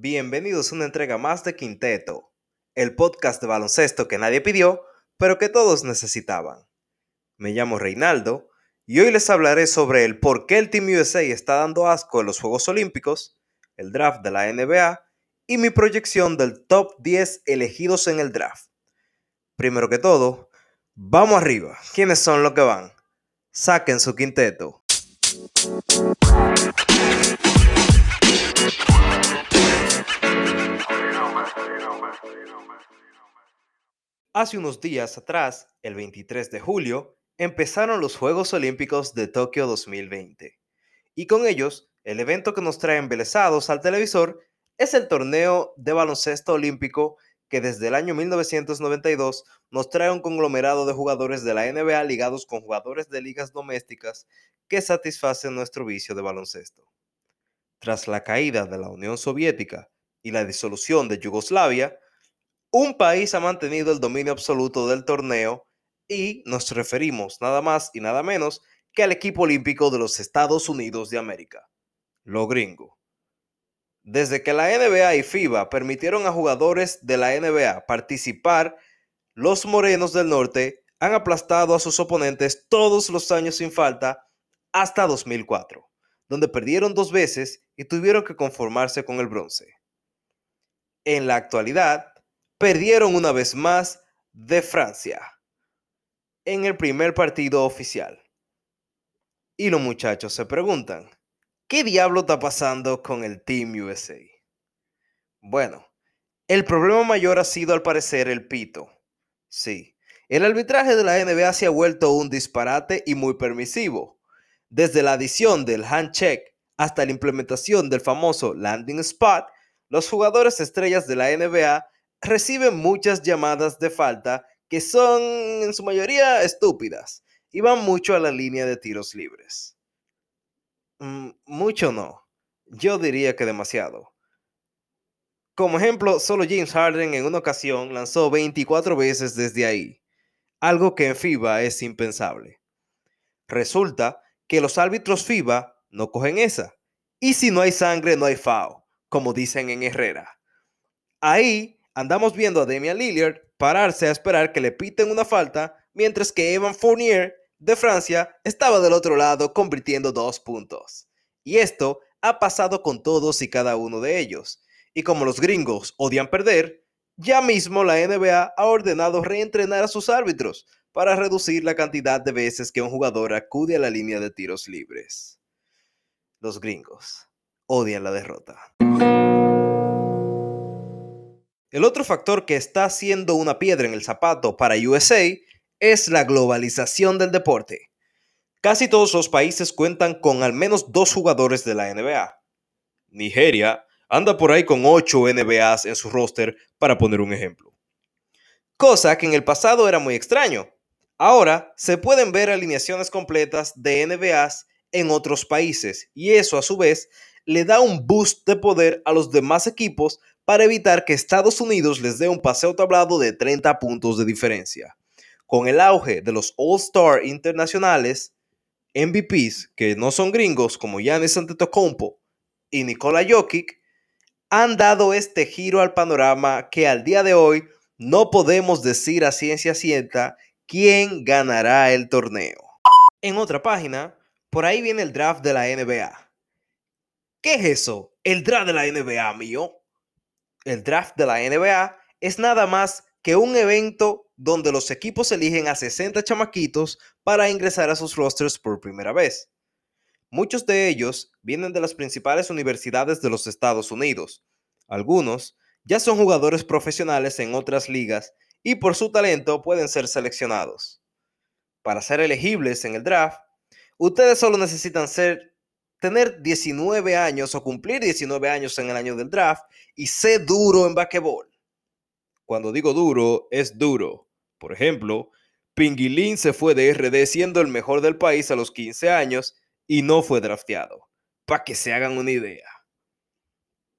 Bienvenidos a una entrega más de Quinteto, el podcast de baloncesto que nadie pidió, pero que todos necesitaban. Me llamo Reinaldo y hoy les hablaré sobre el por qué el Team USA está dando asco en los Juegos Olímpicos, el draft de la NBA y mi proyección del top 10 elegidos en el draft. Primero que todo, vamos arriba. ¿Quiénes son los que van? Saquen su quinteto. Hace unos días atrás, el 23 de julio, empezaron los Juegos Olímpicos de Tokio 2020. Y con ellos, el evento que nos trae embelesados al televisor es el torneo de baloncesto olímpico que desde el año 1992 nos trae un conglomerado de jugadores de la NBA ligados con jugadores de ligas domésticas que satisfacen nuestro vicio de baloncesto. Tras la caída de la Unión Soviética y la disolución de Yugoslavia, un país ha mantenido el dominio absoluto del torneo y nos referimos nada más y nada menos que al equipo olímpico de los Estados Unidos de América, lo gringo. Desde que la NBA y FIBA permitieron a jugadores de la NBA participar, los morenos del norte han aplastado a sus oponentes todos los años sin falta hasta 2004, donde perdieron dos veces y tuvieron que conformarse con el bronce. En la actualidad, perdieron una vez más de Francia en el primer partido oficial. Y los muchachos se preguntan, ¿qué diablo está pasando con el Team USA? Bueno, el problema mayor ha sido al parecer el pito. Sí, el arbitraje de la NBA se ha vuelto un disparate y muy permisivo. Desde la adición del hand check hasta la implementación del famoso landing spot, los jugadores estrellas de la NBA reciben muchas llamadas de falta que son en su mayoría estúpidas y van mucho a la línea de tiros libres. Mm, mucho no, yo diría que demasiado. Como ejemplo, solo James Harden en una ocasión lanzó 24 veces desde ahí, algo que en FIBA es impensable. Resulta que los árbitros FIBA no cogen esa, y si no hay sangre no hay FAO, como dicen en Herrera. Ahí andamos viendo a Damian Lillard pararse a esperar que le piten una falta, mientras que Evan Fournier de Francia estaba del otro lado convirtiendo dos puntos. Y esto ha pasado con todos y cada uno de ellos. Y como los gringos odian perder, ya mismo la NBA ha ordenado reentrenar a sus árbitros para reducir la cantidad de veces que un jugador acude a la línea de tiros libres. Los gringos odian la derrota. El otro factor que está siendo una piedra en el zapato para USA es la globalización del deporte. Casi todos los países cuentan con al menos dos jugadores de la NBA. Nigeria anda por ahí con ocho NBAs en su roster, para poner un ejemplo. Cosa que en el pasado era muy extraño. Ahora se pueden ver alineaciones completas de NBAs en otros países y eso a su vez le da un boost de poder a los demás equipos para evitar que Estados Unidos les dé un paseo tablado de 30 puntos de diferencia. Con el auge de los All-Star internacionales, MVPs que no son gringos como Giannis Antetokounmpo y Nikola Jokic, han dado este giro al panorama que al día de hoy no podemos decir a ciencia cierta quién ganará el torneo. En otra página, por ahí viene el draft de la NBA. ¿Qué es eso? El draft de la NBA, mío el draft de la NBA es nada más que un evento donde los equipos eligen a 60 chamaquitos para ingresar a sus rosters por primera vez. Muchos de ellos vienen de las principales universidades de los Estados Unidos. Algunos ya son jugadores profesionales en otras ligas y por su talento pueden ser seleccionados. Para ser elegibles en el draft, ustedes solo necesitan ser tener 19 años o cumplir 19 años en el año del draft y ser duro en basquetbol. Cuando digo duro, es duro. Por ejemplo, Pinguilín se fue de RD siendo el mejor del país a los 15 años y no fue drafteado. Para que se hagan una idea.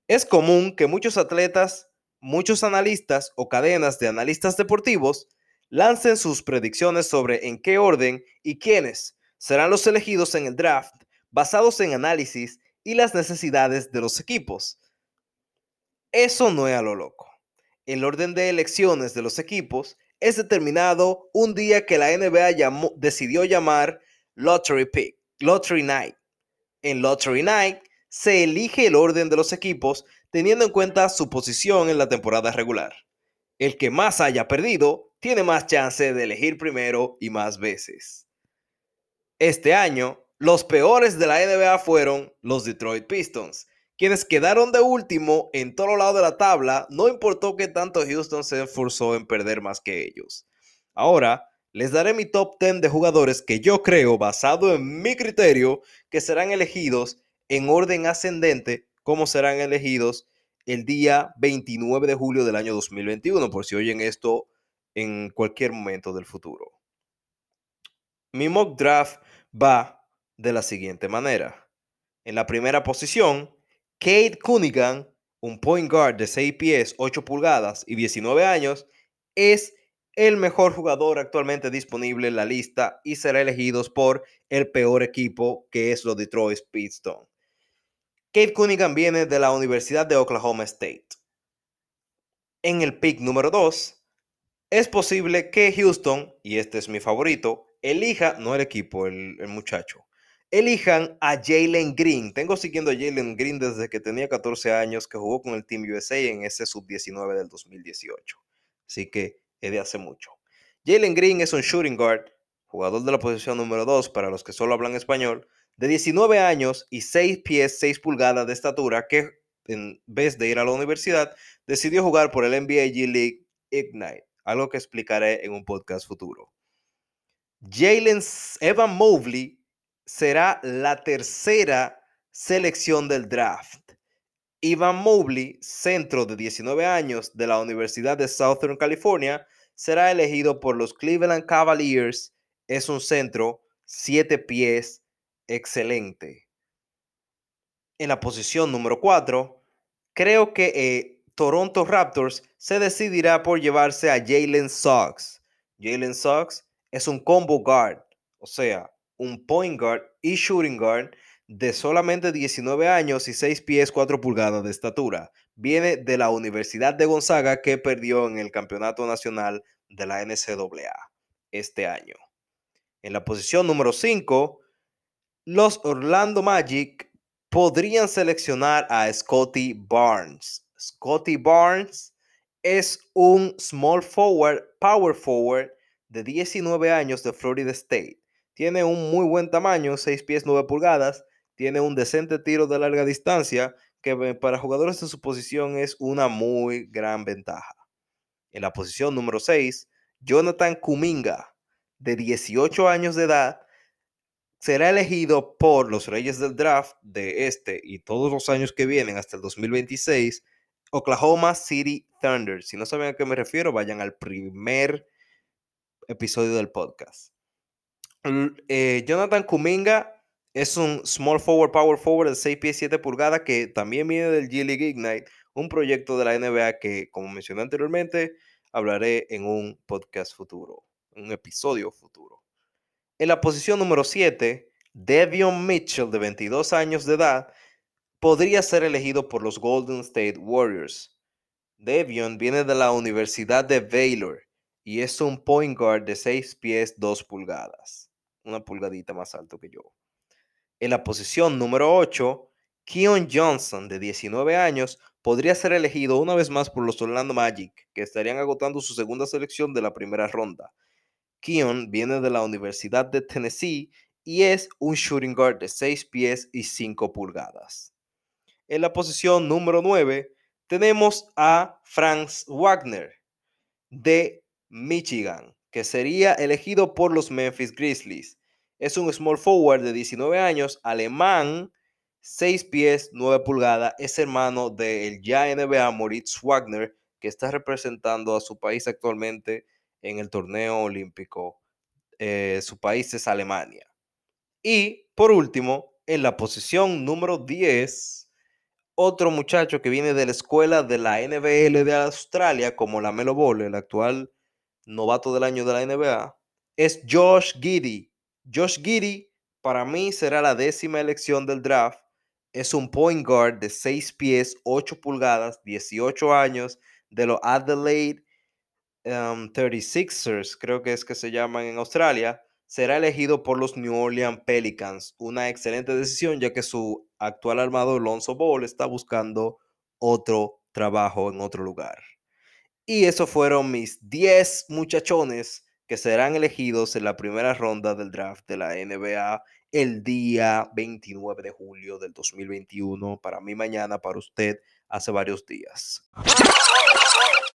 Es común que muchos atletas, muchos analistas o cadenas de analistas deportivos lancen sus predicciones sobre en qué orden y quiénes serán los elegidos en el draft basados en análisis y las necesidades de los equipos. Eso no es a lo loco. El orden de elecciones de los equipos es determinado un día que la NBA decidió llamar Lottery Pick, Lottery Night. En Lottery Night se elige el orden de los equipos teniendo en cuenta su posición en la temporada regular. El que más haya perdido tiene más chance de elegir primero y más veces. Este año, los peores de la NBA fueron los Detroit Pistons, quienes quedaron de último en todo lado de la tabla, no importó que tanto Houston se esforzó en perder más que ellos. Ahora, les daré mi top 10 de jugadores que yo creo, basado en mi criterio, que serán elegidos en orden ascendente, como serán elegidos el día 29 de julio del año 2021, por si oyen esto en cualquier momento del futuro. Mi mock draft va de la siguiente manera. En la primera posición, Kate Cunningham, un point guard de 6 pies, 8 pulgadas y 19 años, es el mejor jugador actualmente disponible en la lista y será elegido por el peor equipo que es los Detroit Pistons. Kate Cunningham viene de la Universidad de Oklahoma State. En el pick número 2, es posible que Houston, y este es mi favorito, elija, no el equipo, el, el muchacho, elijan a Jalen Green. Tengo siguiendo a Jalen Green desde que tenía 14 años, que jugó con el Team USA en ese sub-19 del 2018. Así que es de hace mucho. Jalen Green es un shooting guard, jugador de la posición número 2 para los que solo hablan español, de 19 años y 6 pies 6 pulgadas de estatura, que en vez de ir a la universidad, decidió jugar por el NBA G League Ignite, algo que explicaré en un podcast futuro. Jalen Evan Mobley será la tercera selección del draft. Ivan Mobley, centro de 19 años de la Universidad de Southern California, será elegido por los Cleveland Cavaliers. Es un centro, 7 pies, excelente. En la posición número 4, creo que eh, Toronto Raptors se decidirá por llevarse a Jalen Sox. Jalen Sox es un combo guard, o sea, un point guard y shooting guard de solamente 19 años y 6 pies 4 pulgadas de estatura. Viene de la Universidad de Gonzaga que perdió en el Campeonato Nacional de la NCAA este año. En la posición número 5, los Orlando Magic podrían seleccionar a Scotty Barnes. Scotty Barnes es un small forward, power forward de 19 años de Florida State tiene un muy buen tamaño, 6 pies 9 pulgadas. Tiene un decente tiro de larga distancia que para jugadores de su posición es una muy gran ventaja. En la posición número 6, Jonathan Kuminga, de 18 años de edad, será elegido por los Reyes del Draft de este y todos los años que vienen hasta el 2026, Oklahoma City Thunder. Si no saben a qué me refiero, vayan al primer episodio del podcast. Eh, Jonathan Kuminga es un small forward, power forward de 6 pies 7 pulgadas que también viene del G League Ignite, un proyecto de la NBA que, como mencioné anteriormente, hablaré en un podcast futuro, un episodio futuro. En la posición número 7, Devion Mitchell, de 22 años de edad, podría ser elegido por los Golden State Warriors. Devion viene de la Universidad de Baylor y es un point guard de 6 pies 2 pulgadas una pulgadita más alto que yo. En la posición número 8, Keon Johnson, de 19 años, podría ser elegido una vez más por los Orlando Magic, que estarían agotando su segunda selección de la primera ronda. Keon viene de la Universidad de Tennessee y es un shooting guard de 6 pies y 5 pulgadas. En la posición número 9 tenemos a Franz Wagner de Michigan, que sería elegido por los Memphis Grizzlies. Es un small forward de 19 años, alemán, 6 pies, 9 pulgadas. Es hermano del ya NBA Moritz Wagner, que está representando a su país actualmente en el torneo olímpico. Eh, su país es Alemania. Y por último, en la posición número 10, otro muchacho que viene de la escuela de la NBL de Australia, como la Melo Ball, el actual novato del año de la NBA, es Josh Giddy. Josh Giddy para mí será la décima elección del draft es un point guard de 6 pies, 8 pulgadas, 18 años, de los Adelaide 36ers, um, creo que es que se llaman en Australia, será elegido por los New Orleans Pelicans. Una excelente decisión ya que su actual armador Lonzo Ball está buscando otro trabajo en otro lugar. Y esos fueron mis 10 muchachones que serán elegidos en la primera ronda del draft de la NBA el día 29 de julio del 2021. Para mí mañana, para usted, hace varios días.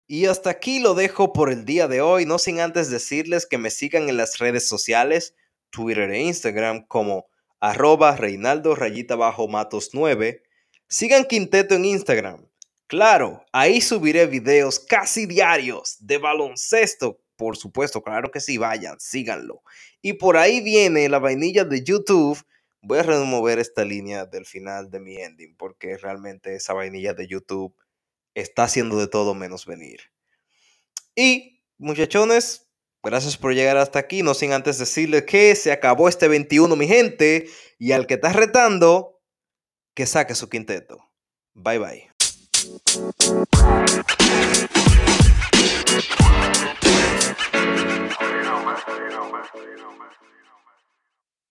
Y hasta aquí lo dejo por el día de hoy, no sin antes decirles que me sigan en las redes sociales, Twitter e Instagram como arroba Reinaldo rayita bajo matos 9. Sigan Quinteto en Instagram. Claro, ahí subiré videos casi diarios de baloncesto. Por supuesto, claro que sí, vayan, síganlo. Y por ahí viene la vainilla de YouTube. Voy a remover esta línea del final de mi ending porque realmente esa vainilla de YouTube está haciendo de todo menos venir. Y muchachones, gracias por llegar hasta aquí. No sin antes decirles que se acabó este 21, mi gente. Y al que está retando, que saque su quinteto. Bye bye. Thank you.